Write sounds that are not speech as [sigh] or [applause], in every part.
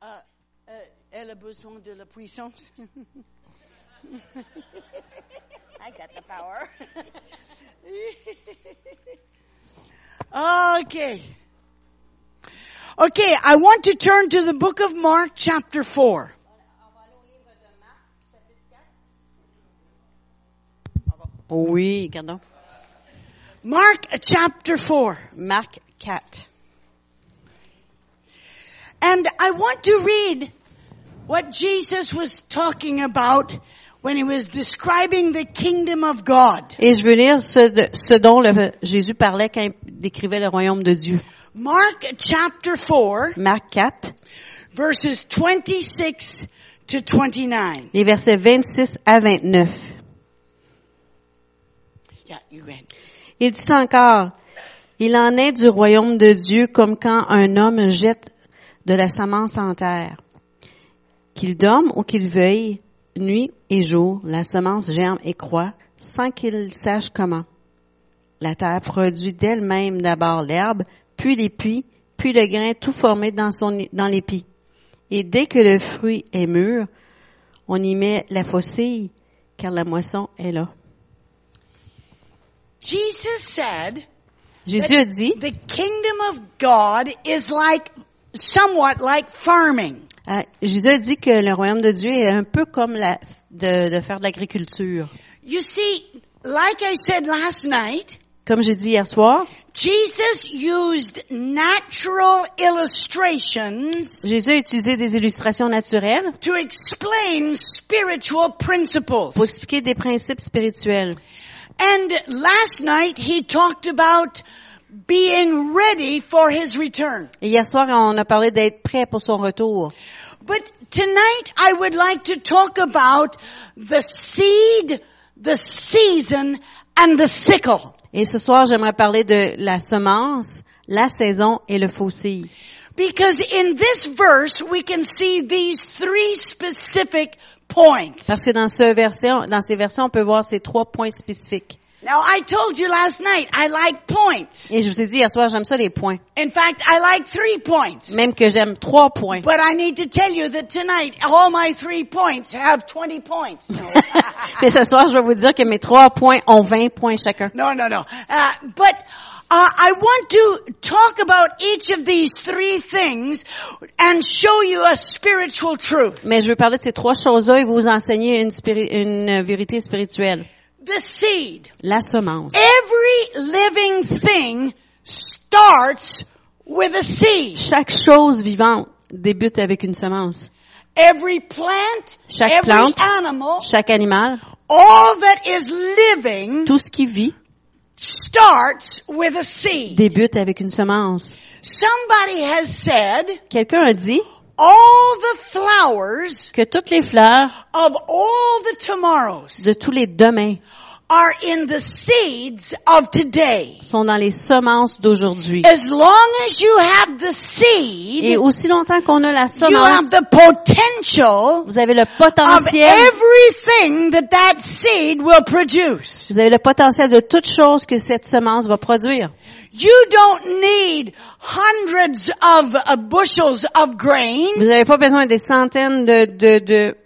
Ah, euh, elle a besoin de la puissance. [laughs] I got the power. [laughs] okay. Okay, I want to turn to the book of Mark chapter 4. Oui, regardons. Mark chapter 4. Marc 4. And I want to read what Jesus was talking about when he was describing the kingdom of God. Et je veux lire ce, de- ce dont le- Jésus parlait quand il décrivait le royaume de Dieu. Mark chapter 4, Marc 4, verses 26 to 29. les versets 26 à 29. Yeah, you go ahead. Il dit encore, il en est du royaume de Dieu comme quand un homme jette de la semence en terre. Qu'il dorme ou qu'il veuille, nuit et jour, la semence germe et croît sans qu'il sache comment. La terre produit d'elle-même d'abord l'herbe, puis l'épi, puis le grain tout formé dans son, dans l'épi. Et dès que le fruit est mûr, on y met la faucille, car la moisson est là. Jesus said, Jésus a dit, the kingdom of God is like, somewhat like farming. Ah, Jésus a dit que le royaume de Dieu est un peu comme la, de, de faire de l'agriculture. You see, like I said last night, Comme j'ai dit hier soir, Jesus used natural illustrations Jésus a utilisé des illustrations naturelles to explain spiritual principles. pour expliquer des principes spirituels. And last night he talked about being ready for his return. Et hier soir, on a parlé d'être prêt pour son retour. But tonight I would like to talk about the seed, the season, and the sickle. Et ce soir, j'aimerais parler de la semence, la saison et le faucille. Because in this verse we can see these three specific points. Parce que dans ce verset, dans ces versets, on peut voir ces trois points spécifiques. Now I told you last night I like points. Et je vous ai dit hier soir, j'aime ça les points. In fact, I like three points. Même que j'aime trois points. But I need to tell you that tonight all my three points have 20 points. [laughs] [laughs] Mais ce soir, je vais vous dire que mes trois points ont 20 points chacun. no, no. no. Uh, but uh, I want to talk about each of these three things and show you a spiritual truth. Mais je veux parler de ces trois choses-là et vous enseigner une, une vérité spirituelle. The seed. La semence. Every living thing starts with a seed. Chaque chose vivante débute avec une semence. Every plant, Chaque every plante. animal, Chaque animal, all that is living tout ce qui vit, starts with a seed. débute avec une semence. Somebody has said Quelqu'un a dit all the flowers que toutes les fleurs of all the tomorrows. de tous les demains are in the seeds of today. sont dans les semences d'aujourd'hui. As long as you have the Et seed, aussi longtemps qu'on a la you have semence, the potential vous avez le of potentiel, everything that that seed will produce. vous avez le potentiel de toute chose que cette semence va produire. You don't need hundreds of uh, bushels of grain. Vous n'avez pas besoin des centaines de, de, de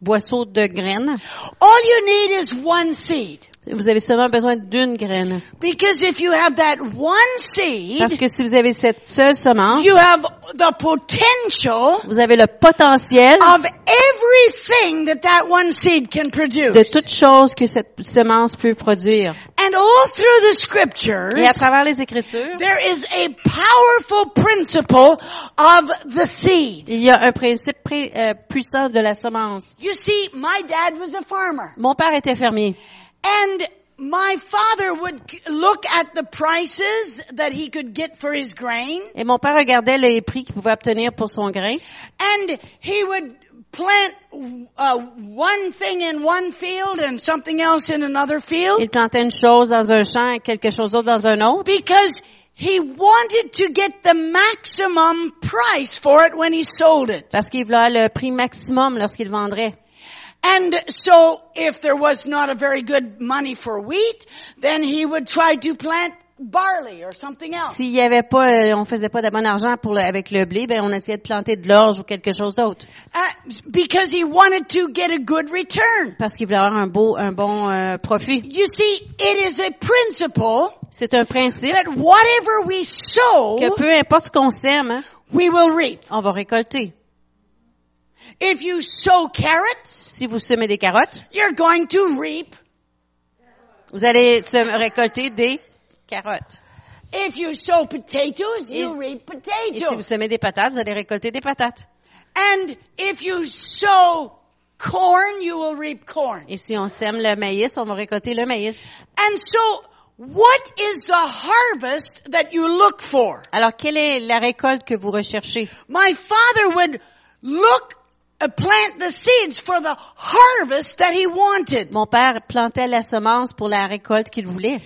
boisseaux de graines. All you need is one seed. Vous avez seulement besoin d'une graine. Because if you have that one seed, Parce que si vous avez cette seule semence, you have the potential vous avez le potentiel of everything that that one seed can de produce. toute chose que cette semence peut produire. And all through the scriptures, Et à travers les Écritures, there is a powerful principle of the seed. il y a un principe euh, puissant de la semence. You see, my dad was a farmer. Mon père était fermier. And my father would look at the prices that he could get for his grain, Et mon père regardait les prix qu'il pouvait obtenir pour son grain. and he would plant uh, one thing in one field and something else in another field Il plantait une chose dans un champ et quelque chose d'autre dans un autre. because he wanted to get the maximum price for it when he sold it. Parce qu'il voulait le prix maximum lorsqu'il vendrait. And so if there was not a very good money for wheat, then he would try to plant barley or something else. S'il y avait pas, euh, on faisait pas de bon argent pour le- avec le blé, ben on essayait de planter de l'orge ou quelque chose d'autre, Uh, because he wanted to get a good return. parce qu'il voulait avoir un beau, un bon euh, profit. You see, it is a principle C'est un principe that whatever we sow, que peu importe ce qu'on sème, hein, we will reap. on va récolter. If you sow carrots, Si vous semez des carottes, you're going to reap. vous allez se- récolter des carottes. If you sow potatoes, you reap Et si vous potatoes. semez des patates, vous allez récolter des patates. And if you sow corn, you will reap corn. Et si on sème le maïs, on va récolter le maïs. And so, what is the harvest that you look for? Alors, quelle est la récolte que vous recherchez? My father would look, plant the seeds for the harvest that he wanted. Mon père plantait la semence pour la récolte qu'il voulait.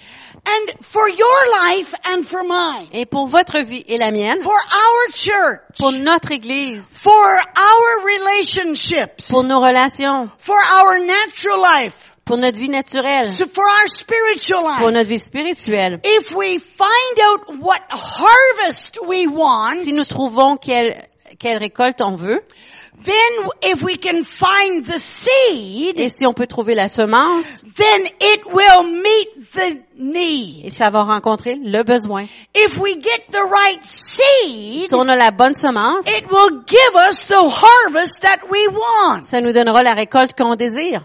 And for your life and for mine, Et pour votre vie et la mienne, for our church, pour notre église, for our relationships, pour nos relations, for our natural life, pour notre vie naturelle, so for our spiritual pour notre vie spirituelle. If we find out what harvest we want, Si nous trouvons quelle, quelle récolte on veut, then if we can find the seed, et si on peut trouver la semence, then it will meet the need. et ça va rencontrer le besoin. If we get the right seed, Si on a la bonne semence, it will give us the harvest that we want. ça nous donnera la récolte qu'on désire.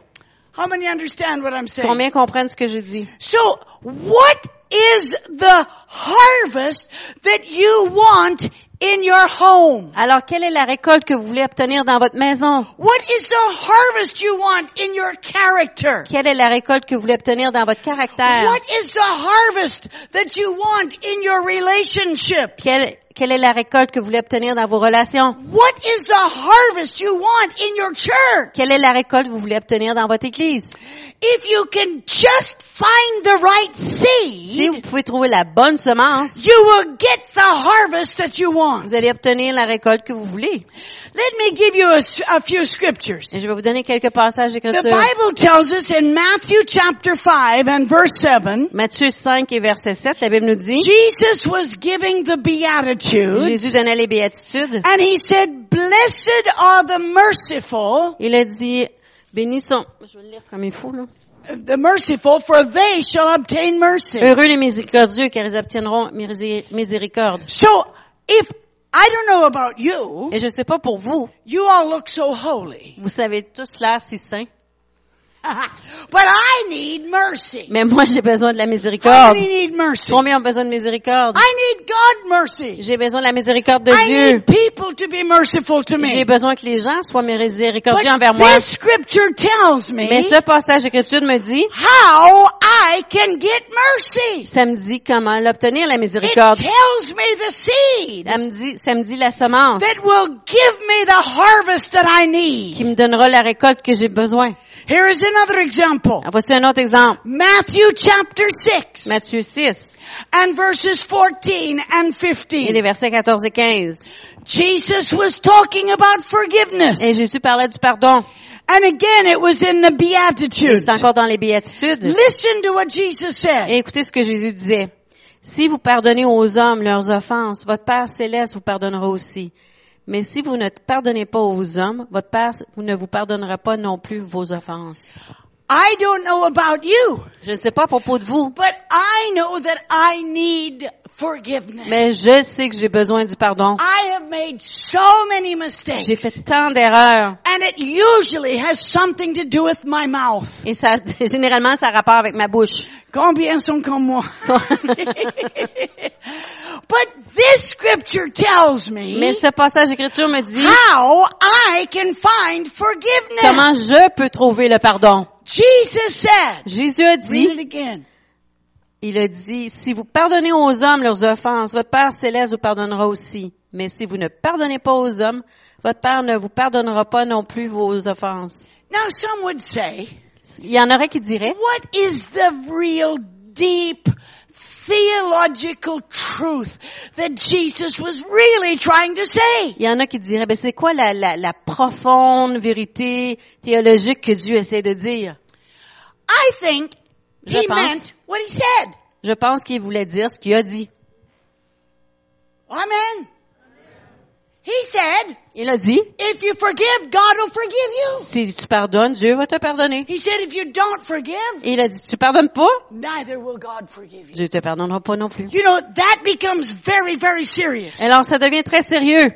How many understand what I'm saying? Combien comprennent ce que je dis? So, what is the harvest that you want in your home? Alors, quelle est la récolte que vous voulez obtenir dans votre maison? What is the harvest you want in your character? Quelle est la récolte que vous voulez obtenir dans votre caractère? What is the harvest that you want in your relationships? Quelle, quelle est la récolte que vous voulez obtenir dans vos relations? What is the harvest you want in your church? Quelle est la récolte que vous voulez obtenir dans votre église? If you can just find the right Si vous seed, pouvez trouver la bonne semence, you will get the harvest that you want. vous allez obtenir la récolte que vous voulez. Let me give you a, a few scriptures. Et je vais vous donner quelques passages The d'écriture. Bible tells us in Matthew chapter 5 and verse 7, Matthieu 5 et verset 7, la Bible nous dit, Jesus was giving the Jésus donnait les béatitudes. and he said, blessed are the merciful, Il a dit, bénis sont, je vais le lire comme il faut, là. the merciful, for they shall obtain mercy. Heureux les miséricordieux, car ils obtiendront misé- miséricorde. So, if, I don't know about you, Et je sais pas pour vous, you all look so holy, vous savez tous l'air si saint, [laughs] but I need mercy. mais moi j'ai besoin de la miséricorde. need mercy? Combien ont besoin de miséricorde? I need God mercy. J'ai besoin de la miséricorde de I Dieu. need people to be merciful to J'ai besoin que les gens soient miséricordieux But envers moi. this scripture tells me Mais ce passage d'écriture me dit, how I can get mercy. ça me dit comment l'obtenir la It miséricorde. tells me the seed Ça me dit, ça me dit la semence that will give me the harvest that I need. qui me donnera la récolte que j'ai besoin. Here is another example. Ah, Voici un autre exemple. Matthew chapter 6 Matthieu 6 and verses 14 and et 15. les versets 14 et 15. Jesus was talking about forgiveness. Et Jésus parlait du pardon. And again, it was in the Et Beatitudes. c'est encore dans les béatitudes. Listen to what Jesus said. Et écoutez ce que Jésus disait. Si vous pardonnez aux hommes leurs offenses, votre Père céleste vous pardonnera aussi. Mais si vous ne pardonnez pas aux hommes, votre Père ne vous pardonnera pas non plus vos offenses. I don't know about you, Je ne sais pas à propos de vous, but I know that I need. Mais je sais que j'ai besoin du pardon. I have made so many mistakes. J'ai fait tant d'erreurs. And it usually has something to do with my mouth. Et ça, [laughs] généralement, ça a rapport avec ma bouche. Combien sont comme moi? [laughs] but this scripture tells Mais me ce passage d'écriture me dit how I can find forgiveness. comment je peux trouver le pardon. Jesus said, Jésus a read dit, it again. Il a dit, si vous pardonnez aux hommes leurs offenses, votre Père céleste vous pardonnera aussi. Mais si vous ne pardonnez pas aux hommes, votre Père ne vous pardonnera pas non plus vos offenses. Now some would say, Il y en aurait qui diraient, what is the real deep theological truth that Jesus was really trying to say? il y en a qui diraient, ben c'est quoi la, la, la profonde vérité théologique que Dieu essaie de dire? I think Je he pense. meant what he said. Je pense qu'il voulait dire ce qu'il a dit. Amen. He said, Il a dit, if you forgive, God will forgive you. si tu pardonnes, Dieu va te pardonner. He said, if you don't forgive, il a dit, tu pardonnes pas, neither will God forgive you. Dieu te pardonnera pas non plus. You know, that becomes very, very serious. Alors, ça devient très sérieux.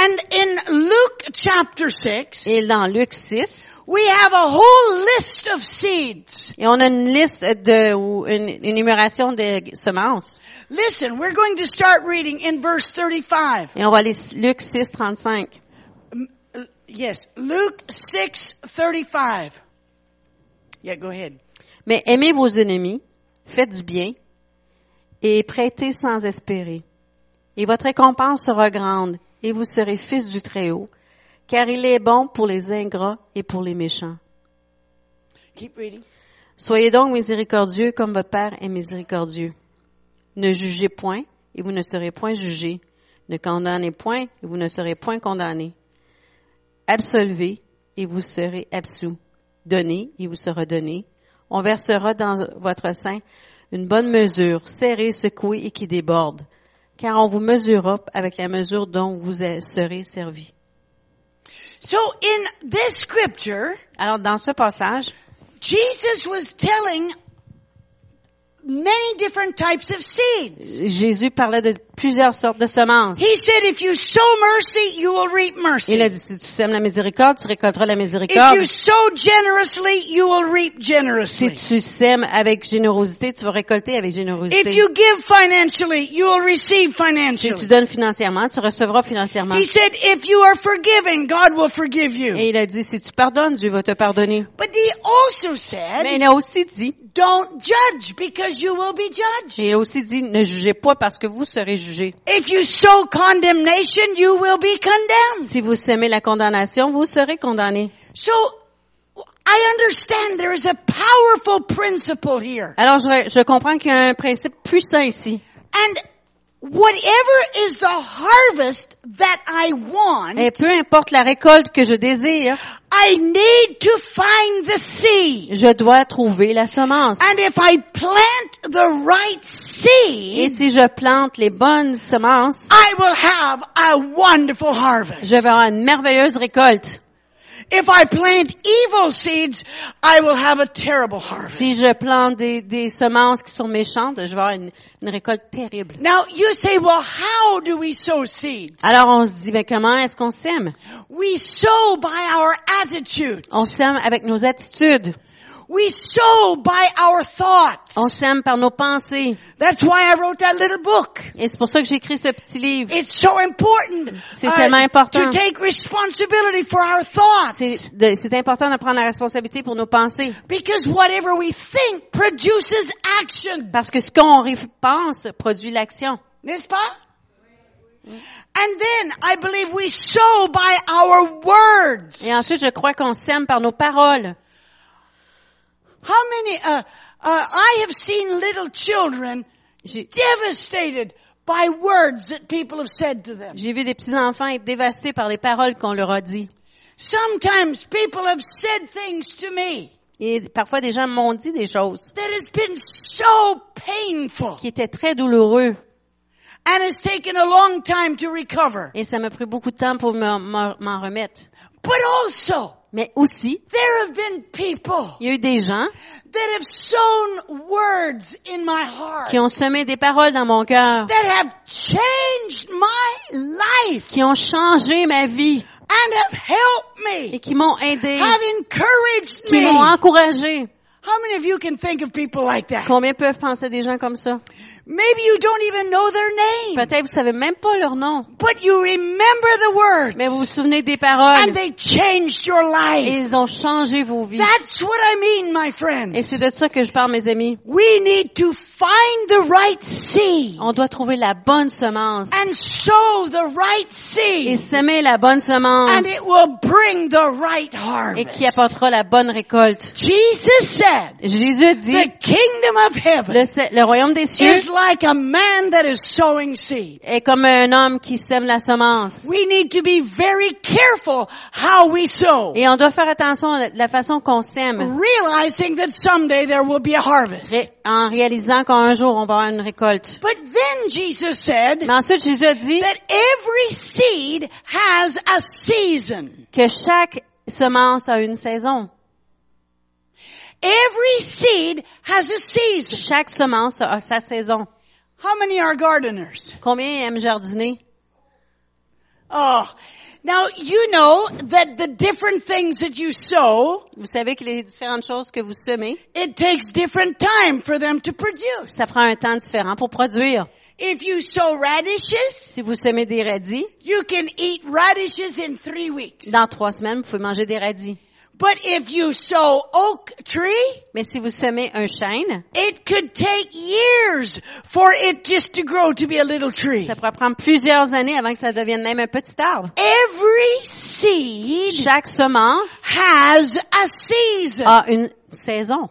And in Luke chapter 6, Et dans Luc 6, we have a whole list of seeds. et on a une liste de, ou une, énumération de semences. Listen, we're going to start reading in verse 35. Et on va aller Luc 6, 35. M- uh, Yes, Luke 6, 35. Yeah, go ahead. Mais aimez vos ennemis, faites du bien, et prêtez sans espérer. Et votre récompense sera grande, et vous serez fils du Très-Haut, car il est bon pour les ingrats et pour les méchants. Keep reading. Soyez donc miséricordieux comme votre Père est miséricordieux. Ne jugez point, et vous ne serez point jugés. Ne condamnez point, et vous ne serez point condamnés. Absolvez, et vous serez absous. Donnez, et vous sera donné. On versera dans votre sein une bonne mesure, serrée, secouée et qui déborde, car on vous mesurera avec la mesure dont vous serez servi. So in this scripture, Alors, dans ce passage, Jesus was telling many different types of seeds. Jésus parlait de plusieurs sortes de semences. He said, if you sow mercy, you will reap mercy. Il a dit, si tu sèmes la miséricorde, tu récolteras la If miséricorde. you sow generously, you will reap Si tu sèmes avec générosité, tu vas récolter avec If générosité. you give financially, you will receive Si tu financially. donnes financièrement, tu recevras financièrement. He said, if you are forgiving, God will forgive you. Et il a dit, si tu pardonnes, Dieu va te pardonner. But he also Mais said, il a aussi dit, don't judge because you will be judged. et il a aussi dit, ne jugez pas parce que vous serez jugés. If you sow condemnation, you will be condemned. Si vous sèmez la condamnation, vous serez condamnés. So, I understand there is a powerful principle here. Alors, je, je comprends qu'il y a un principe puissant ici. And whatever is the harvest that I want, Et peu importe la récolte que je désire, I need to find the seed. je dois trouver la semence. And if I plant the right Et seed, si je plante les bonnes semences, I will have a wonderful harvest. je vais avoir une merveilleuse récolte. If I plant evil seeds, I will have a terrible harvest. Si je plante des, des semences qui sont méchantes, je vais avoir une, une récolte terrible. Now you say, well, how do we sow seeds? Alors on se dit, mais comment est-ce qu'on sème? We sow by our attitude. On sème avec nos attitudes. We sow by our thoughts. On sème par nos pensées. That's why I wrote that little book. Et c'est pour ça que j'ai écrit ce petit livre. It's so important, uh, C'est tellement important. to take responsibility for our thoughts. C'est de- c'est important de prendre la responsabilité pour nos pensées. Because whatever we think produces action. Parce que ce qu'on pense produit l'action. N'est-ce pas? And then I believe we sow by our words. Et ensuite, je crois qu'on sème par nos paroles. How many, uh, uh, I have seen little children devastated by words that people have said to them. j'ai vu des petits-enfants être dévastés par les paroles qu'on leur a dit. Sometimes people have said things to me Et parfois, des gens m'ont dit des choses that has been so painful qui étaient très douloureux. and has taken a long time to recover. Et ça m'a pris beaucoup de temps pour m'en remettre. But also, Mais aussi, there have been people il y a eu des gens that have sown words in my heart qui ont semé des paroles dans mon cœur, that have changed my life qui ont changé ma vie and have helped et me, qui m'ont aidé, have encouraged qui me. m'ont encouragé. How many of you can think of people like that? Combien peuvent penser à des gens comme ça? Maybe you don't even know their name, Peut-être vous savez même pas leur nom, but you remember the words mais vous vous souvenez des paroles and they changed your et life. ils ont changé vos vies. That's what I mean, my friend. Et c'est de ça que je parle, mes amis. We need to find the right seed On doit trouver la bonne semence and sow the right et seed semer la bonne semence and it will bring the right et harvest. qui apportera la bonne récolte. Jesus said, Jésus dit, the kingdom of heaven le, le royaume des cieux is like a man that is sowing seed. est comme un homme qui sème la semence. We need to be very careful how we sow, Et on doit faire attention à la façon qu'on sème, realizing that someday there will be a harvest. ré- en réalisant qu'un jour on va avoir une récolte. But then Jesus said Mais ensuite, Jésus a dit that every seed has a season. que chaque semence a une saison. Every seed has a season. Chaque semence a sa saison. How many are gardeners? Combien aiment jardiner? Oh, now you know that the different things that you sow, Vous savez que les différentes choses que vous semez, it takes different time for them to produce. ça prend un temps différent pour produire. If you sow radishes, Si vous semez des radis, you can eat radishes in three weeks. dans trois semaines, vous pouvez manger des radis. But if you sow oak tree, Mais si vous semez un chêne, it could take years for it just to grow to be a little tree. ça pourrait prendre plusieurs années avant que ça devienne même un petit arbre. Every seed Chaque semence has a season. a une saison.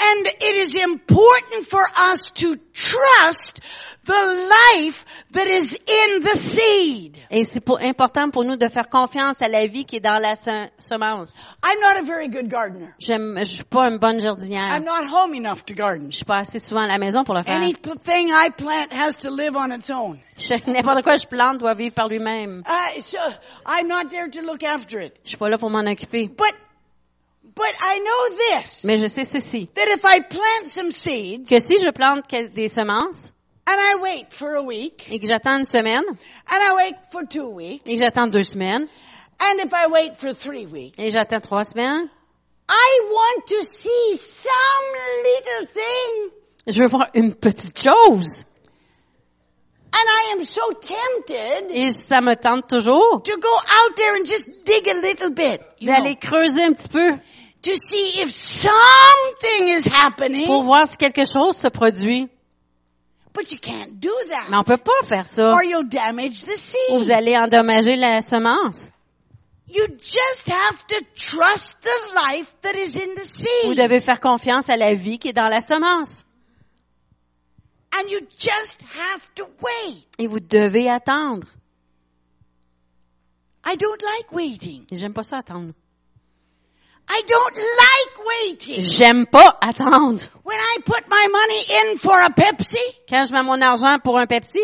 And it is important for us to trust the life that is in the seed. Et c'est pour- important pour nous de faire confiance à la vie qui est dans la se- semence. I'm not a very good gardener. J'aime, je suis pas une bonne jardinière. I'm not home enough to garden. Je suis pas assez souvent à la maison pour le faire. Anything I plant has to live on its own. [laughs] Je- N'importe quoi je plante doit vivre par lui-même. Uh, so I'm not there to look after it. Je suis pas là pour m'en occuper. But, but I know this, Mais je sais ceci. that if I plant some seeds Que si je plante des semences and I wait for a week. Et que j'attends une semaine. And I wait for two weeks. Et que j'attends deux semaines. And if I wait for three weeks, et j'attends trois semaines, I want to see some little thing. Je veux voir une petite chose. and I am so tempted Et ça me tente toujours to go out there and just dig a little bit, d'aller creuser un petit peu. To see if something is happening. pour voir si quelque chose se produit. But you can't do that Mais on peut pas faire ça. or you'll damage the Ou vous seed. allez endommager la semence. You just have to trust the life that is in the Vous seed. devez faire confiance à la vie qui est dans la semence. And you just have to wait. Et vous devez attendre. I don't like waiting. J'aime pas ça attendre. I don't like waiting. J'aime pas attendre. When I put my money in for a Pepsi, Quand je mets mon argent pour un Pepsi,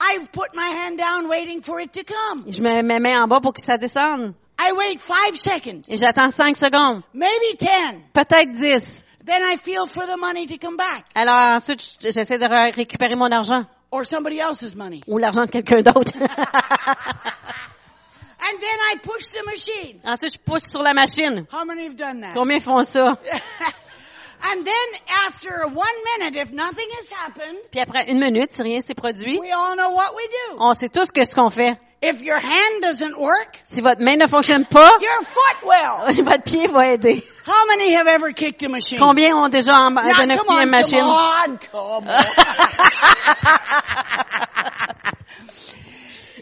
I put my hand down waiting for it to come. je mets mes mains en bas pour que ça descende. I wait five seconds, Et j'attends cinq secondes. maybe ten. Peut-être dix. Then I feel for the money to come back Alors ensuite, j'essaie de ré- récupérer mon argent. or somebody else's money. Ou l'argent de quelqu'un d'autre. [laughs] And then I push the machine. ensuite, je pousse sur la machine. How many have done that? Combien font ça? [laughs] and then after one minute, if nothing has happened, Puis après une minute, si rien s'est produit, we all know what we do. on sait tous que ce qu'on fait. If your hand doesn't work, Si votre main ne fonctionne pas, your foot will. [laughs] votre pied va aider. How many have ever kicked a machine? Combien ont déjà en- Now, donné un come pied à on, une machine? come on, come on. [laughs]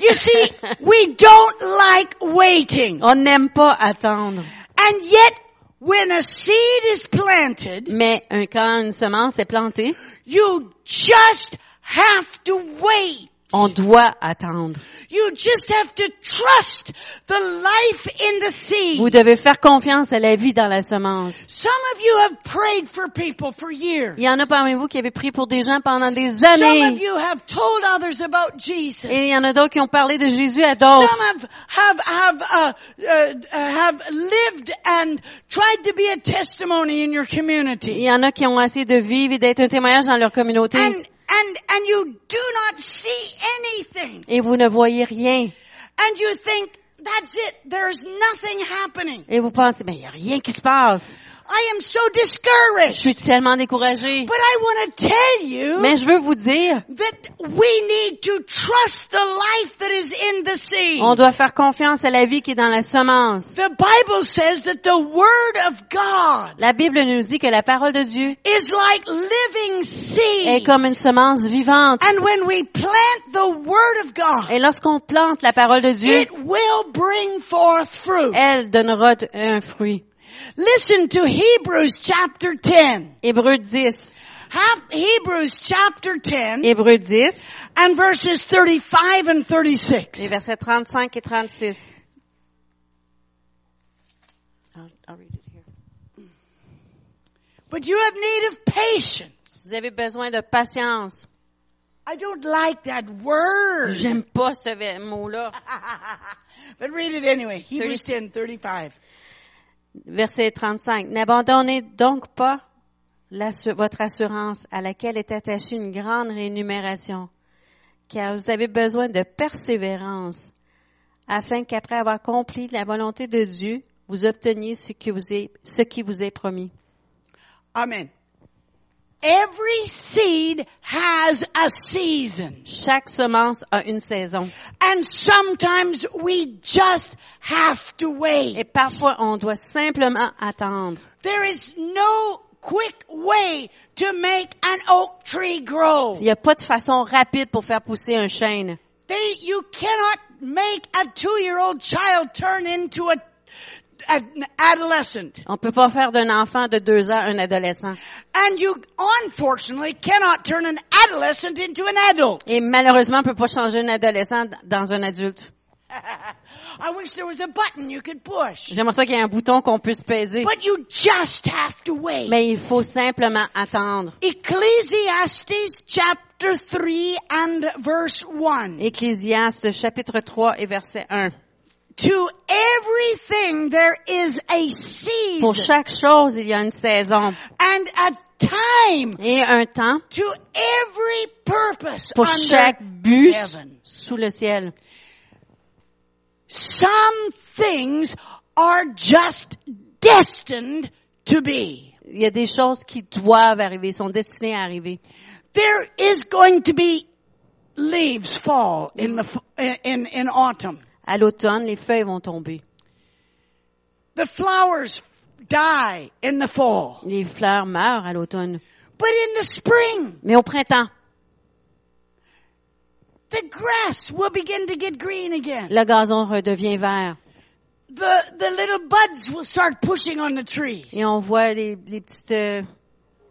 you see, we don't like waiting. On n'aime pas attendre. And yet, when a seed is planted, Mais un- quand une semence est plantée, you just have to wait. On doit attendre. You just have to trust the life in the seed. Vous devez faire confiance à la vie dans la semence. Some of you have prayed for people for years. Il y en a parmi vous qui avaient prié pour des gens pendant des Some of années. you have told others about Jesus. Et il y en a d'autres qui ont parlé de Jésus à d'autres. Some have have have uh, uh, uh, have lived and tried to be a testimony in your Il y en a qui ont essayé de vivre et d'être un témoignage dans leur communauté. and and and you do not see anything, Et vous ne voyez rien. and you think that's it. There's nothing happening. Et vous pensez, ben, il n'y a rien qui se passe. I am so Je discouraged. suis tellement découragée. But I want to tell you Mais je veux vous dire, that we need to trust the life that is in the seed. on doit faire confiance à la vie qui est dans la semence. The Bible says that the Word of God La Bible nous dit que la parole de Dieu is like living seed. est comme une semence vivante. And when we plant the Word of God, Et lorsqu'on plante la parole de Dieu, it will bring forth fruit. elle donnera un fruit. Listen to Hebrews chapter 10. Hébreux 10. Have Hebrews chapter 10 Hébreux 10, and verses 35 and les 36. versets 35 et 36. I'll- I'll read it here. But you have need of patience. Vous avez besoin de patience. I don't like that word. J'aime pas ce mot-là. [laughs] but read it anyway. Hebrews 30. 10, 35. Verset 35. N'abandonnez donc pas votre assurance à laquelle est attachée une grande rémunération, car vous avez besoin de persévérance, afin qu'après avoir accompli la volonté de Dieu, vous obteniez ce qui vous est promis. Amen. Every seed has a season. Chaque semence a une saison. And sometimes we just have to Et wait. parfois, on doit simplement attendre. There is no quick way to make an oak tree grow. Il n'y a pas de façon rapide pour faire pousser un chêne. They, you cannot make a two-year-old child turn into a, an adolescent. On peut pas faire d'un enfant de deux ans un adolescent. And you unfortunately cannot turn an adolescent into an adult. Et malheureusement, on peut pas changer un adolescent dans un adulte. [laughs] I wish there was a button you could push. J'aimerais ça qu'il y ait un bouton qu'on puisse peser. But you just have to wait. Mais il faut simplement attendre. Ecclesiastes chapter 3 and verse 1. Ecclésiaste chapitre 3 et verset 1. To everything there is a Pour season chaque chose, il y a une saison and a time et un temps to every purpose pour under chaque but heaven. sous le ciel. Some things are just destined to be. Il y a des choses qui doivent arriver, sont destinées à arriver. There is going to be leaves fall in the in in autumn. À l'automne, les feuilles vont tomber. The flowers die in the fall. Les fleurs meurent à l'automne. But in the spring, Mais au printemps, the grass will begin to get green again. le gazon redevient vert. The, the little buds will start pushing on the trees. Et on voit les, les petites euh,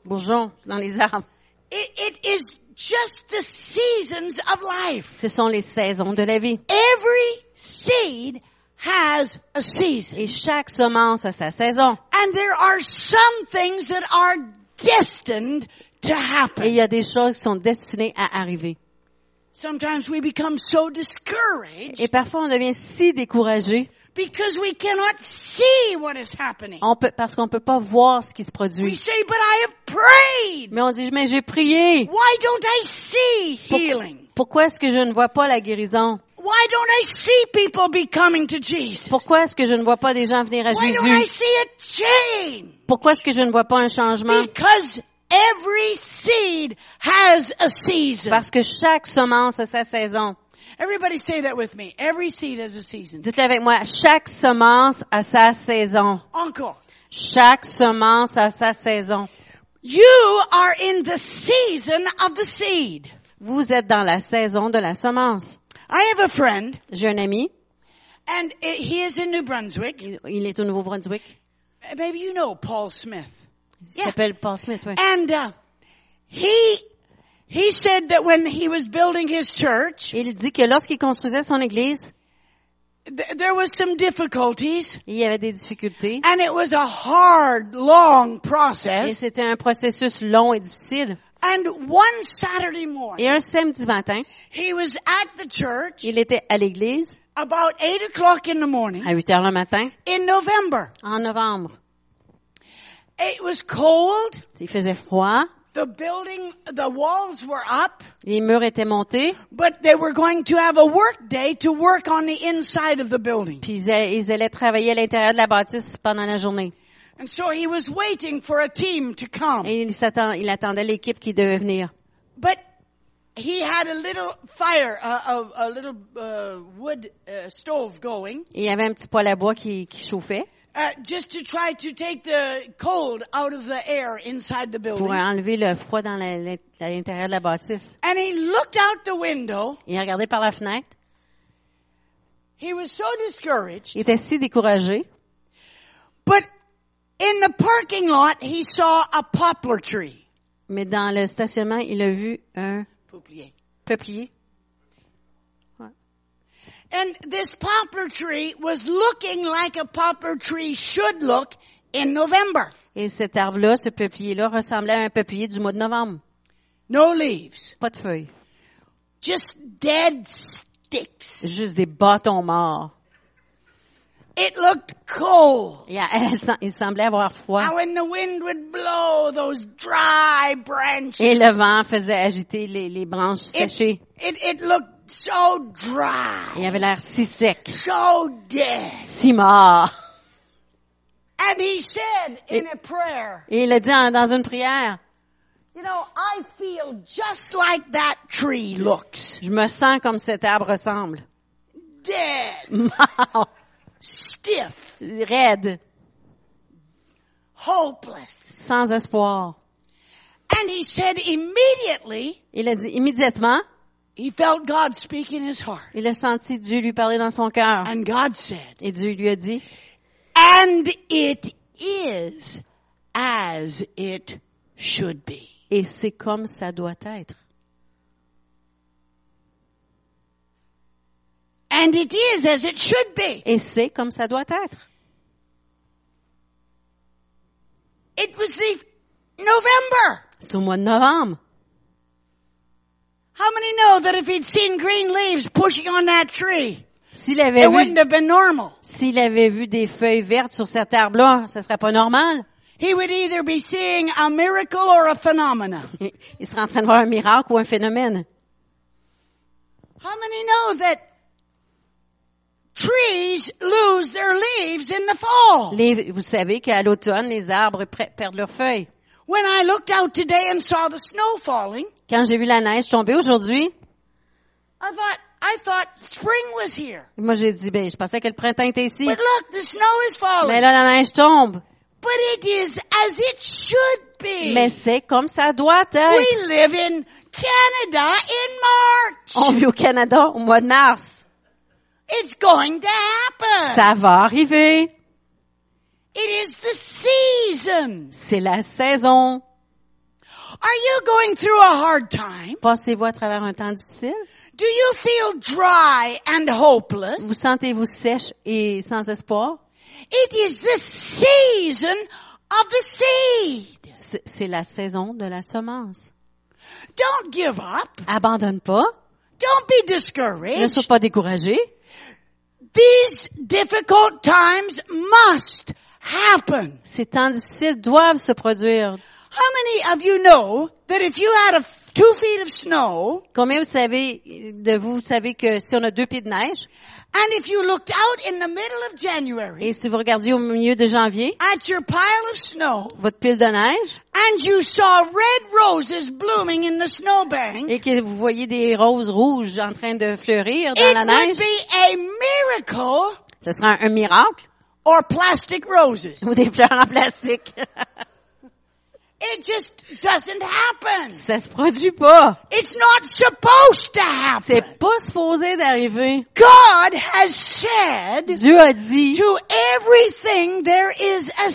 bourgeons dans les arbres. It, it is just the seasons of life. Ce sont les saisons de la vie. Every seed has a season. Et chaque semence a sa saison. And there are some things that are destined to Et il happen. y a des choses qui sont destinées à arriver. Sometimes we become so discouraged Et parfois, on devient si découragé because we cannot see what is happening. on peut, parce qu'on peut pas voir ce qui se We produit. say, but I have prayed. Mais on dit, mais j'ai prié. Why don't I see healing? pourquoi est-ce que je ne vois pas la guérison? Why don't I see people be coming to Jesus? Pourquoi est-ce que je ne vois pas des gens venir à Why don't I Jésus? see a change? Pourquoi est-ce que je ne vois pas un changement? Because every seed has a season. Parce que chaque semence a sa saison. Everybody say that with me. Every seed has a season. Dites-le avec moi. Chaque semence a sa saison. Encore. Chaque semence a sa saison. You are in the season of the seed. Vous êtes dans la saison de la semence. I have a friend, J'ai un ami. and he is in New Brunswick. Il, est au Nouveau-Brunswick. Maybe you know Paul Smith. Il Yeah. s'appelle Paul Smith, oui. And uh, he he said that when he was building his church, Il dit que lorsqu'il construisait son église, th- there was some difficulties, il y avait des difficultés. and it was a hard, long Et process. c'était un processus long et difficile. And one Saturday morning, Et un samedi matin, he was at the church il était à l'église about eight o'clock in the morning à 8 heures le matin, in November. en novembre. It was cold. Il faisait froid, The building, the walls were up, les murs étaient montés, but they were going to have a work day to work on the inside of the building. puis ils, a- ils allaient travailler à l'intérieur de la bâtisse pendant la journée. And so he was waiting for a team to come. Et il, s'attend- il attendait l'équipe qui devait venir. But he had a little fire, a, a, a little uh, wood uh, stove going, Et il y avait un petit poêle à bois qui, qui chauffait uh, just to try to take the cold out of the air inside the pour building. enlever le froid dans l'intérieur de la bâtisse. And he looked out the window. Il regardait par la fenêtre. He was so discouraged, Il était si découragé. but In the parking lot, he saw a poplar tree. Mais dans le stationnement, il a vu un peuplier. And this poplar tree was looking like a poplar tree should look in November. Et cet arbre-là, ce peuplier-là, ressemblait à un peuplier du mois de novembre. No leaves. Pas de feuilles. Just dead sticks. Juste des bâtons morts. It looked cold. Elle- [laughs] il semblait avoir froid. How when the wind would blow those dry branches. Et le vent faisait agiter les, les branches séchées. It, it looked so dry. Il avait l'air si sec, So dead. si mort. And he said in a prayer, Et il a dit en- dans une prière, you know, I feel just like that tree looks. je me sens comme cet arbre ressemble. Dead. [laughs] Mort, Stiff. raide, Hopeless. sans espoir. And he said immediately Il a dit immédiatement, he felt God speak in his heart. il a senti Dieu lui parler dans son cœur. And God said, Et Dieu lui a dit, and it is as it should be. et c'est comme ça doit être. And it is as it should be. Et c'est comme ça doit être. It was the November. C'est au mois de novembre. How many know that if he'd seen green leaves pushing on that tree, S'il avait it vu, wouldn't have been normal? s'il avait vu des feuilles vertes sur cet arbre-là, ça serait pas normal. He would either be seeing a miracle or a phenomena. [laughs] Il serait en train de voir un miracle ou un phénomène. How many know that trees lose their leaves in the fall? Les- vous savez qu'à l'automne, les arbres perdent leurs feuilles. When I looked out today and saw the snow falling, Quand j'ai vu la neige tomber aujourd'hui, I thought, I thought spring was here. moi j'ai dit, ben, je pensais que le printemps était ici. But look, the snow is falling. Mais là, la neige tombe. But it is as it should be. Mais c'est comme ça doit être. We live in Canada in March. On vit au Canada au mois de mars. It's going to happen. Ça va arriver. It is the season. C'est la saison. Are you going through a hard time? Passez-vous à travers un temps difficile? Do you feel dry and hopeless? Vous sentez-vous sèche et sans espoir? It is the season of the seed. C'est la saison de la semence. Don't give up. Abandonne pas. Don't be Ne discouraged. sois pas découragé. These difficult times must happen? Ces temps difficiles doivent se produire. How many of you know that if you had a two feet of snow Combien vous savez de vous savez que si on a deux pieds de neige? and if you looked out in the middle of January et si vous regardiez au milieu de janvier? at your pile of snow votre pile de neige? and you saw red roses blooming in the snowbank, et que vous voyez des roses rouges en train de fleurir dans it la would neige, be a miracle ce sera un, un miracle or plastic roses. ou des fleurs en plastique. [laughs] It just doesn't happen. Ça se produit pas. It's not supposed to happen. C'est pas supposé d'arriver. God has said Dieu a dit, to everything there is a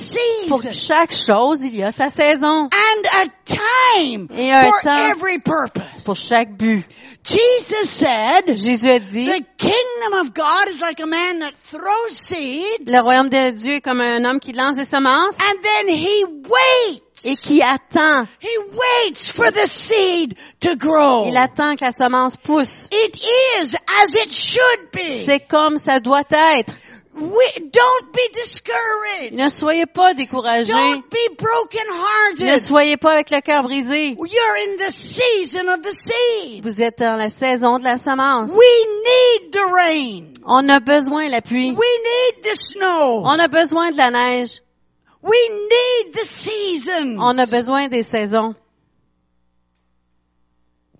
pour season chaque chose, il y a sa saison. and a time Et un for temps. every purpose. Pour chaque but. Jesus said, Jésus a dit, the kingdom of God is like a man that throws seed le royaume de Dieu est comme un homme qui lance des semences and then he waits. et qui attend. He waits for the seed to grow. Il attend que la semence pousse. It is as it should be. C'est comme ça doit être. We, don't be discouraged. Ne soyez pas découragés. Don't be broken Ne hearted. soyez pas avec le cœur brisé. You're in the season of the seed. Vous êtes dans la saison de la semence. We need the rain. On a besoin de la pluie. We need the snow. On a besoin de la neige. We need the season. On a besoin des saisons.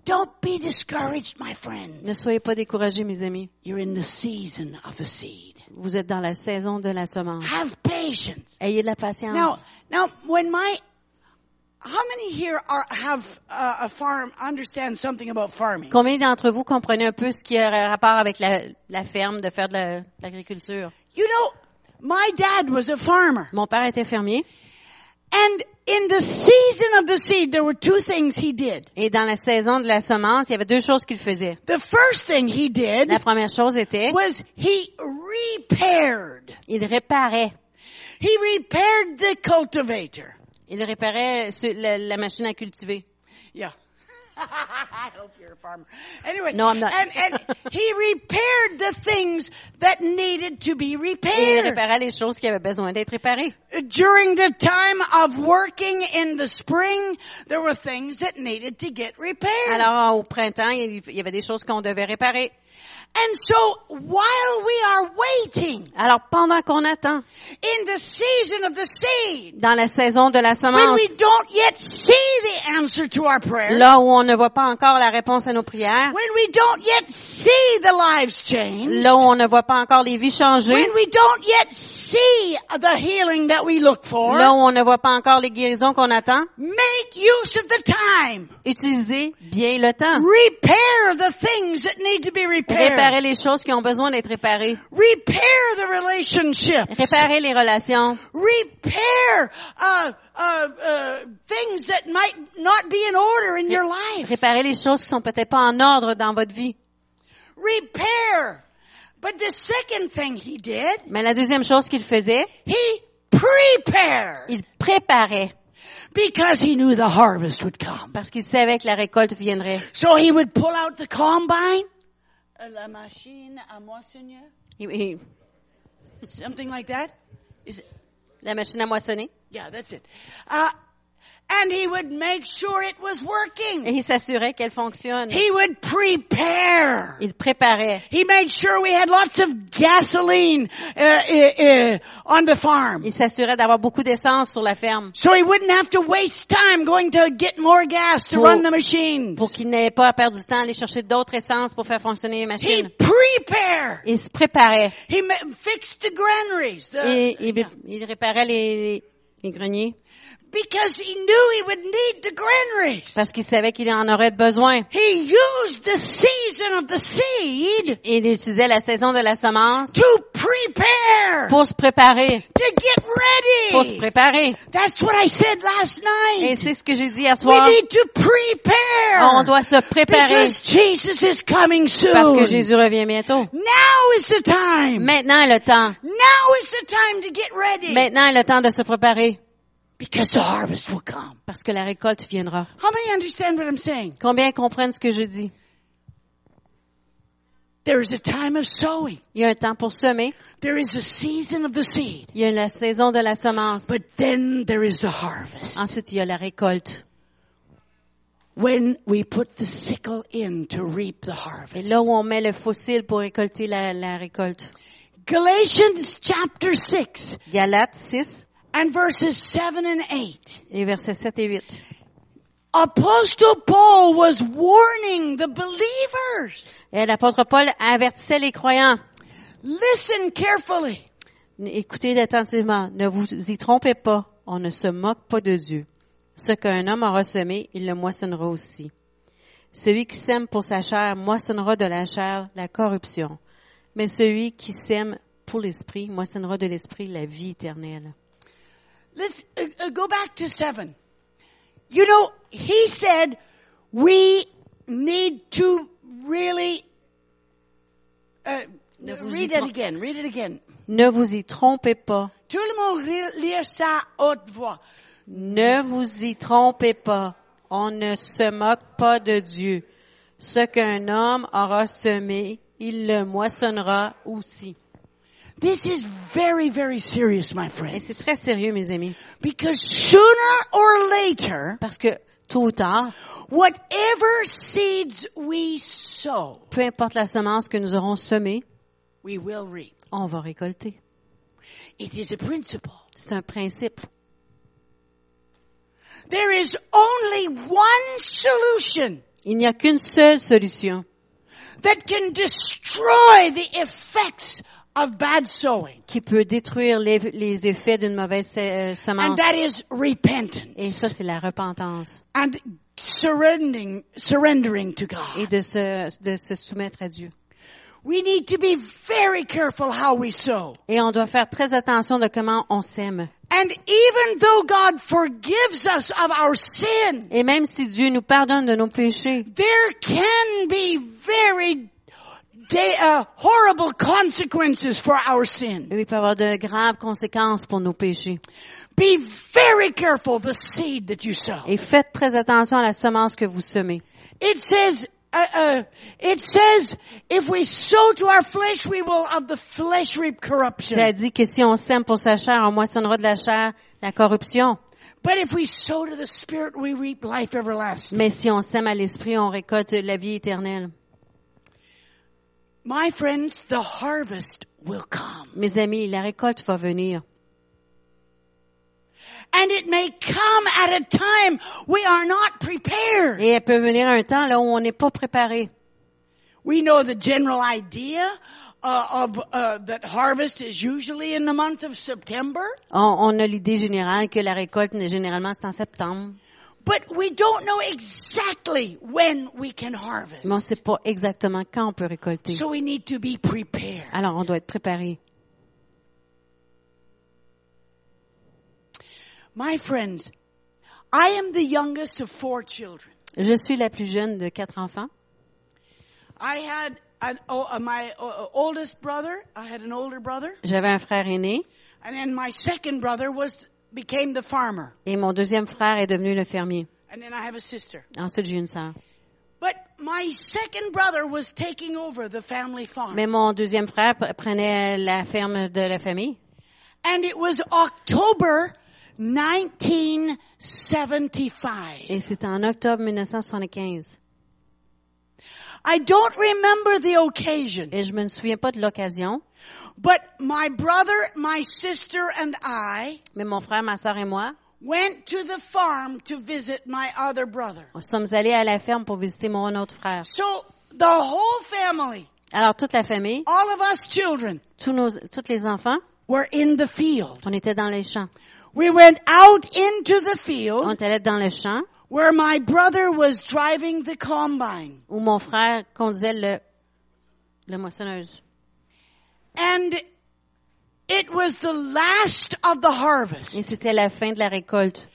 Don't be discouraged, my Ne friends. soyez pas découragés, mes amis. You're in the season of the seed. Vous êtes dans la saison de la semence. Have patience. Ayez de la Now, patience. now, when my, how many here are, have uh, a farm, understand something about farming? Combien d'entre vous comprenez un peu ce qui a rapport avec la, la ferme, de faire de la- l'agriculture? You know, My dad was a farmer. Mon père était fermier And in the season of the seed, there were two things he did. et dans la saison de la semence, il y avait deux choses qu'il faisait. The first thing he did La première chose était, was he repaired. il réparait. He repaired the cultivator. Il réparait ce- la, la machine à cultiver. Yeah. [laughs] I hope you're a farmer. Anyway, No, I'm not. and, and [laughs] he repaired the things that needed to be il repaired. réparait les choses qui avaient besoin d'être réparées. During the time of working in the spring, there were things that needed to get repaired. Alors, au printemps, il il y avait des choses qu'on devait réparer. And so while we are waiting Alors, pendant qu'on attend, in the season of the seed, dans la saison de la when semence, we don't yet see the answer to our prayers, là où on ne voit pas encore la réponse à nos prières, when we don't yet see the lives change, là où on ne voit pas encore les vies changer, when we don't yet see the healing that we look for, là où on ne voit pas encore les guérisons qu'on attend, make use of the time. utilisez bien le temps. Repair the things that need to be repaired. Réparez les choses qui ont besoin d'être réparées. Repair the. Réparez les relations. Repair uh, uh, uh, things that might not be in order in your life. Réparez les choses qui sont peut-être pas en ordre dans votre vie. Repair. But the second thing he did, Mais la deuxième chose qu'il faisait, he prepared il préparait because he knew the harvest would come. parce qu'il savait que la récolte viendrait. So he would pull out the combine, la machine à moissonner, Il- il- something like that. Is it? la machine à moissonner. Yeah, that's it. Uh, and he would make sure it was Et working. il s'assurait qu'elle fonctionne. He would prepare. Il préparait. He made sure we had lots of gasoline uh, uh, uh, on the farm. Il s'assurait d'avoir beaucoup d'essence sur la ferme So he wouldn't have to waste time going to get more gas to Pour- run the machines. pour qu'il n'ait pas à perdre du temps à aller chercher d'autres essences pour faire fonctionner les He machines. prepared. Il se préparait. He fixed the granaries. the- Et il, il réparait les, les greniers because he knew he would need the granaries. parce qu'il savait qu'il en aurait besoin. He used the season of the seed il utilisait la saison de la semence to prepare, pour se préparer. to get Pour se ready. préparer. That's what I said last Et c'est ce que j'ai dit hier We soir. need to prepare. On doit se préparer Because Jesus is coming soon. parce que Jésus revient bientôt. Now is the time. Maintenant est le temps. Now is the time to get ready. Maintenant est le temps de se préparer Because the harvest will come. parce que la récolte viendra. How many understand what I'm saying? Combien comprennent ce que je dis? There is a time of sowing. Il y a un temps pour semer. There is a season of the seed. Il y a la saison de la semence. But then there is the harvest. Ensuite, il y a la récolte. When we put the sickle in to reap the Et harvest. là où on met le fossile pour récolter la, la récolte. Galatians chapter 6 Galates 6 and verses 7 and 8. et versets 7 et 8. Apostle Paul was warning the believers. Et l'apôtre Paul avertissait les croyants. Listen carefully. Écoutez attentivement. Ne vous y trompez pas. On ne se moque pas de Dieu. Ce qu'un homme aura semé, il le moissonnera aussi. Celui qui sème pour sa chair moissonnera de la chair la corruption. Mais celui qui sème pour l'esprit moissonnera de l'esprit la vie éternelle. Let's uh, uh, go back to 7. You know, he said we need to really uh, read it again. Read it again. Ne vous y trompez pas. Tout le monde lire ça haute voix. Ne vous y trompez pas. On ne se moque pas de Dieu. Ce qu'un homme aura semé, il le moissonnera aussi. This is very, very serious, my Et friends. c'est très sérieux, mes amis. Because sooner or later, Parce que tôt ou tard, whatever seeds we sow, peu importe la semence que nous aurons semée, we will reap. on va récolter. It is a principle. C'est un principe. There is only one solution Il n'y a qu'une seule solution that can destroy the effects of bad sowing. qui peut détruire les, les effets d'une mauvaise euh, And semence. that is repentance. Et ça, c'est la repentance. and surrendering, surrendering to Et God. de se, de se soumettre à Dieu. We need to be very careful how we sow. Et on doit faire très attention de comment on sème. And even though God forgives us of our sin, Et même si Dieu nous pardonne de nos péchés, there can be very da- uh, horrible consequences for our sin. il peut y avoir de graves conséquences pour nos péchés. Be very careful the seed that you sow. Et faites très attention à la semence que vous semez. It says, uh, uh, it says, if we sow to our flesh, we will of the flesh reap corruption. Ça dit que si on sème pour sa chair, on moissonnera de la chair la corruption. But if we sow to the Spirit, we reap life everlasting. Mais si on sème à l'esprit, on récolte la vie éternelle. My friends, the harvest will come. Mes amis, la récolte va venir. And it may come at a time we are not prepared. Et elle peut venir un temps là où on n'est pas préparé. We know the general idea uh, of uh, that harvest is usually in the month of September, On, on a l'idée générale que la récolte, généralement, c'est en septembre. But we don't know exactly when we can harvest. Mais on ne sait pas exactement quand on peut récolter. So we need to be prepared. Alors, on doit être préparé. My friends, I am the youngest of four children. Je suis la plus jeune de quatre enfants. I had an, oh, uh, my uh, oldest brother. I had an older brother, J'avais un frère aîné and then my second brother was became the farmer, et mon deuxième frère est devenu le fermier. and then I have a sister. Ensuite, j'ai une sœur. But my second brother was taking over the family farm, Mais mon deuxième frère prenait la ferme de la famille. and it was October 1975. Et c'était en octobre 1975. I don't remember the occasion, Et je me souviens pas de l'occasion, but my brother, my sister, and I mais mon frère, ma sœur et moi, went to the farm to visit my other brother. nous sommes allés à la ferme pour visiter mon autre frère. So the whole family, Alors, toute la famille, all of us children, tous nos, tous les enfants, were in the field. on était dans les champs. We went out into the On field était allés dans le champ where my brother was driving the combine. où mon frère conduisait le, le moissonneuse. And it was the last of the Et harvest. c'était la fin de la récolte.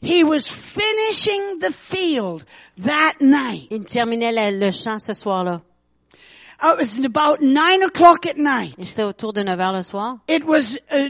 He was finishing the field that night. Il terminait le champ ce soir-là. C'était autour de 9 heures le soir. It was uh,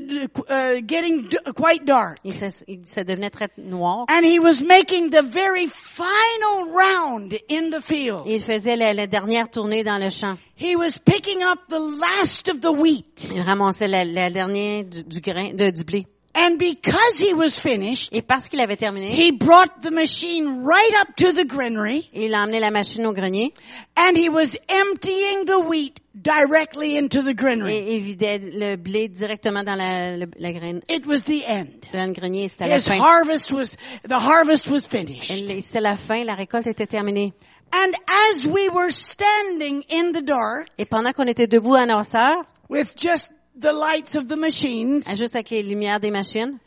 uh, getting d- quite dark. Ça, il- ça devenait très noir. And he was making the very final round in the field. Il faisait la, la dernière tournée dans le champ. He was picking up the last of the wheat. Il ramassait la, la dernière du, du grain, de, du blé. And because he was finished, Et parce qu'il avait terminé, he brought the machine right up to the granary il a emmené la machine au grenier and he was emptying the wheat directly into the granary. et il vidait le blé directement dans la, le- la graine, It was the end. dans le grenier. C'était la His fin. harvest was, the harvest was finished. C'était la fin, la récolte était terminée. And as we were standing in the dark Et pendant qu'on était debout à nos sœurs, with just the lights of the machines, juste avec les lumières des machines,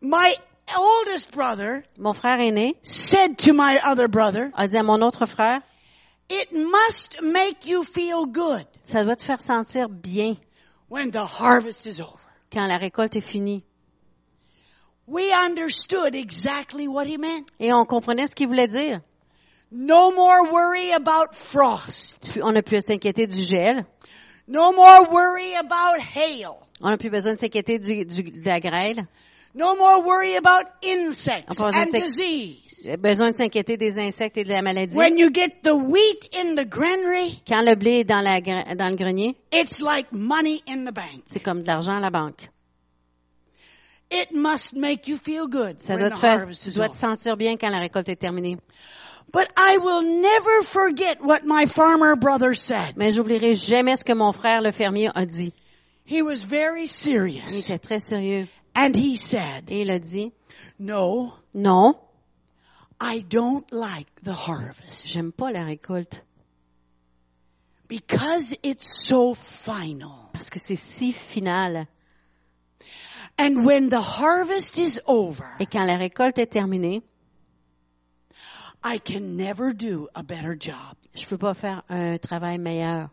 my oldest brother mon frère aîné said to my other brother, a dit à mon autre frère, it must make you feel good ça doit te faire sentir bien when the harvest is over. quand la récolte est finie. We understood exactly what he meant. Et on comprenait ce qu'il voulait dire. No more worry about frost. On n'a plus s'inquiéter du gel. No more worry about hail. On n'a plus besoin de s'inquiéter du, du- de la grêle. No more worry about insects On and disease. Euh, Besoin de s'inquiéter des insectes et de la maladie. When you get the wheat in the granary, Quand le blé est dans, la, dans le grenier, it's like money in the bank. c'est comme de l'argent à la banque. It must make you feel good Ça doit te faire, dois te sentir bien quand la récolte est terminée. But I will never forget what my farmer brother said. Mais j'oublierai jamais ce que mon frère le fermier a dit. He was very Il serious. était très sérieux. And he said, Et il a dit, no, non, I don't like the harvest j'aime pas la récolte. because it's so final. Parce que c'est si final. And when the harvest is over, Et quand la récolte est terminée, I can never do a better job. Je peux pas faire un travail meilleur.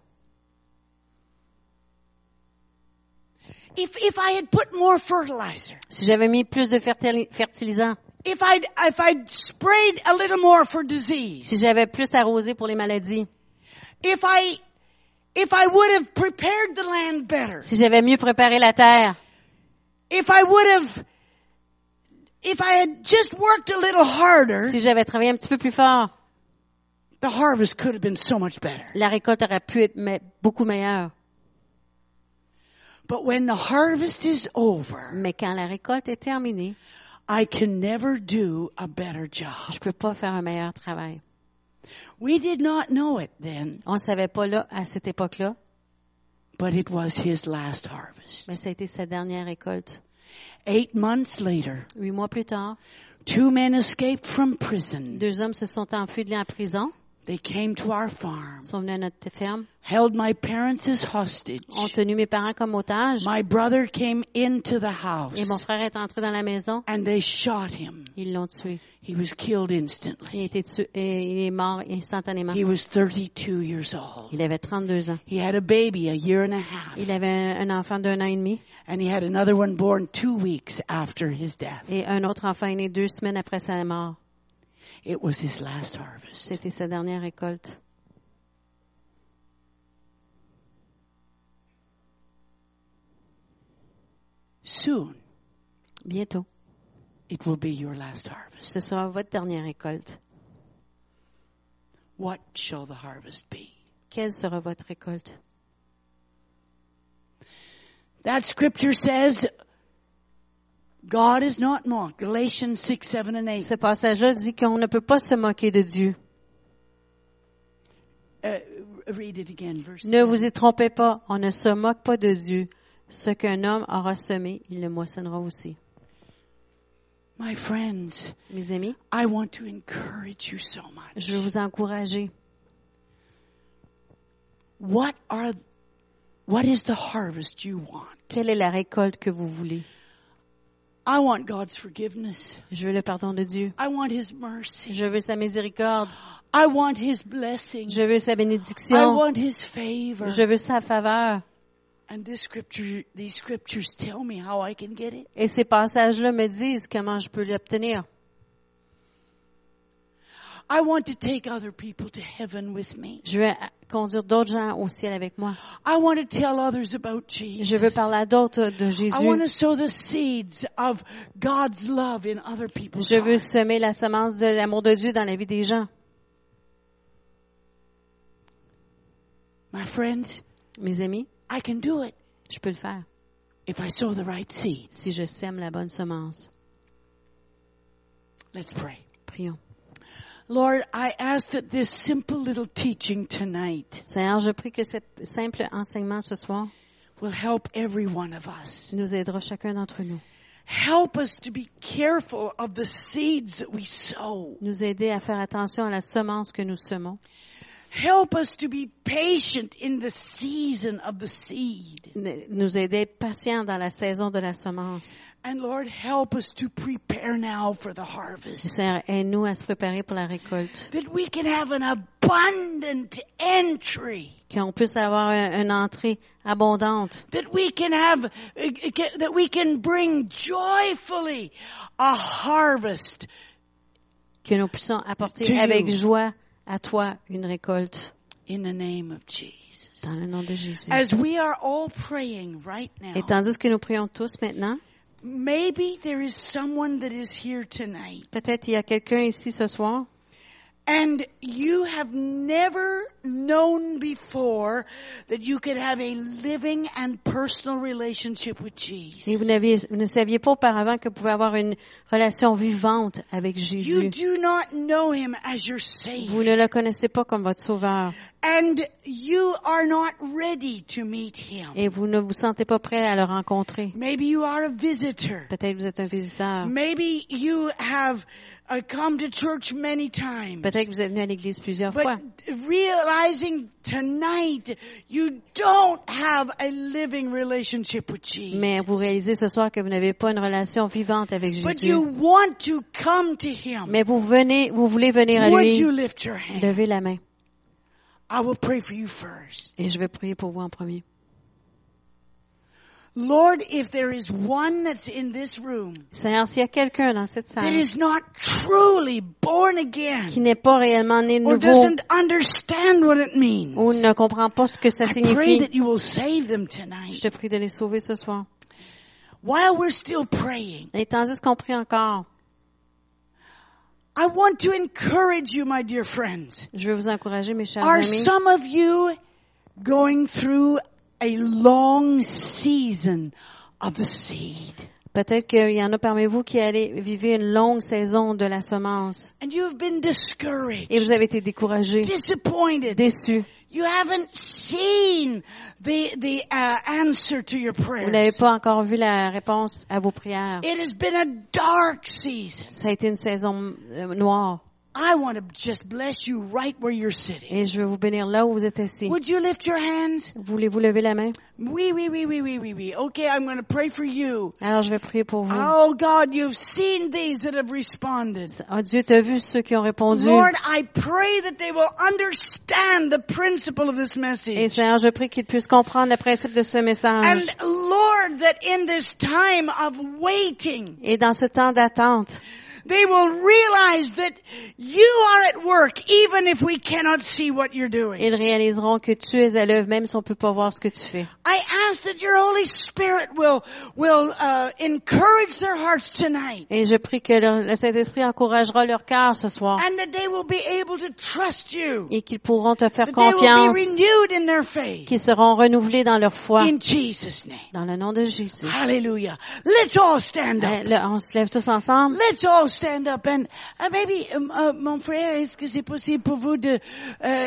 If, I had put more fertilizer. Si j'avais mis plus de fertilisant. If if sprayed a little more for disease. Si j'avais plus arrosé pour les maladies. If I, would have prepared the land better. Si j'avais mieux préparé la terre. If I would have if I had just worked a little harder, si j'avais travaillé un petit peu plus fort, the harvest could have been so much better. la récolte aurait pu être beaucoup meilleure. But when the harvest is over, Mais quand la récolte est terminée, I can never do a better job. je peux pas faire un meilleur travail. We did not know it then, On ne savait pas là, à cette époque-là, but it was his last harvest. mais ça a été sa dernière récolte. Eight months later, Huit mois plus tard, two men escaped from prison. deux hommes se sont enfuis de la prison, They came to our farm, sont venus à notre ferme, held my parents as hostage. ont tenu mes parents comme otages, My brother came into the et mon house frère est entré dans la maison, and they shot him. ils l'ont tué. He was killed Il, instantly. a été tué, et il est mort instantanément. He was 32 years old. Il avait 32 ans. He had a baby a year and a half, Il avait un, un enfant d'un an et demi and he had another one born two weeks after his death. et un autre enfant est né deux semaines après sa mort. It was his last harvest. C'était sa dernière récolte. Soon, Bientôt, it will be your last harvest. ce sera votre dernière récolte. What shall the harvest be? Quelle sera votre récolte? That scripture says, God is not mocked. Galatians 6, 7, and 8. Ce passage-là dit qu'on ne peut pas se moquer de Dieu. Uh, read it again, verse Ne 7. vous y trompez pas, on ne se moque pas de Dieu. Ce qu'un homme aura semé, il le moissonnera aussi. My friends, Mes amis, I want to encourage you so much. je veux vous encourager. What are, what is the harvest you want? Quelle est la récolte que vous voulez? I want God's forgiveness. Je veux le pardon de Dieu. I want His mercy. Je veux sa miséricorde. I want His blessing. Je veux sa I bénédiction. want His favor. Je veux sa faveur. And this scripture, these scriptures tell me how I can get it. Et ces passages-là me disent comment je peux l'obtenir. I want to take other people to heaven with me. Je veux conduire d'autres gens au ciel avec moi. I want to tell others about Jesus. Je veux parler à d'autres de I want to Jésus. sow the seeds of God's love in other people's Je veux hearts. semer la semence de l'amour de Dieu dans la vie des gens. My friends, Mes amis, I can do it je peux le faire if I sow the right seeds. si je sème la bonne semence. Let's pray. Prions. Lord, I ask that this simple little teaching tonight Seigneur, je prie que cet simple enseignement ce soir will help every one of us. nous aidera chacun d'entre nous. Help us to be careful of the seeds that we sow. Nous aider à faire attention à la semence que nous semons. Help us to be patient in the season of the seed. Nous aider patients dans la saison de la semence. And Lord, help us to prepare now for the harvest. Seigneur, aide-nous à se préparer pour la récolte. That we can have an abundant entry. Qu'on puisse avoir un- une entrée abondante. That we can have, that we can bring joyfully a harvest. Que nous puissions apporter avec joie à toi une récolte. In the name of Jesus. Dans le nom de Jésus. As we are all praying right now, Et tandis que nous prions tous maintenant, maybe there is someone that is here tonight peut-être il y a quelqu'un ici ce soir and you have never known before that you could have a living and personal relationship with Jesus. et vous, vous ne saviez pas auparavant que vous pouvez avoir une relation vivante avec You Jésus. do not know him as your Vous Savior. ne le connaissez pas comme votre sauveur And you are not ready to meet him. et vous ne vous sentez pas prêt à le rencontrer. Maybe you are a visitor. Peut-être vous êtes un visiteur. Maybe you have uh, come to church many times. Peut-être que vous êtes venu à l'église plusieurs But fois. realizing tonight you don't have a living relationship with Jesus. Mais vous réalisez ce soir que vous n'avez pas une relation vivante avec But Jésus. you want to come to him. Mais vous venez, vous voulez venir à Would lui. you lift your hand? Levez la main. I will pray for you first. Et je vais prier pour vous en premier. Lord, if there is one that's in this room Seigneur, s'il y a quelqu'un dans cette that salle is not truly born again qui n'est pas réellement né de or nouveau doesn't understand what it means, ou ne comprend pas ce que ça I pray signifie, that you will save them je tonight. te prie de les sauver ce soir. While we're still praying, Et tandis qu'on prie encore, I want to encourage you, my dear friends. je veux vous encourager, mes chers Are amis. some of you going through a long season of the seed? Peut-être qu'il y en a parmi vous qui allez vivre une longue saison de la semence And you have been discouraged, et vous avez été découragés, disappointed. déçus. You haven't seen the, the uh, answer to your Vous n'avez prayers. pas encore vu la réponse à vos prières. It has been a dark season. Ça a été une saison euh, noire. I want to just bless you right where you're sitting. Et je veux vous bénir là où vous êtes assis. Would you lift your hands? Voulez-vous lever la main? Oui, oui, oui, oui, oui, oui, oui. Okay, I'm going to pray for you. Alors je vais prier pour vous. Oh God, you've seen these that have responded. Oh, Dieu t'a vu ceux qui ont répondu. Lord, I pray that they will understand the principle of this Et message. Seigneur, je prie qu'ils puissent comprendre le principe de ce And message. Lord, that in this time of waiting, Et dans ce temps d'attente, they will realize that you are at work even if we cannot see what you're doing. ils réaliseront que tu es à l'œuvre même si on peut pas voir ce que tu fais. I ask that your Holy Spirit will, will, uh, encourage their hearts tonight Et je prie que le, le Saint-Esprit encouragera leur cœur ce soir and that they will be able to trust you. et qu'ils pourront te faire That they will confiance, be renewed in their faith. qu'ils seront renouvelés dans leur foi. In Jesus' name. Dans le nom de Jésus. Hallelujah. Let's all stand up. on se lève tous ensemble. Let's all stand up and uh, maybe um, uh, mon frère, est-ce que c'est possible pour vous de euh,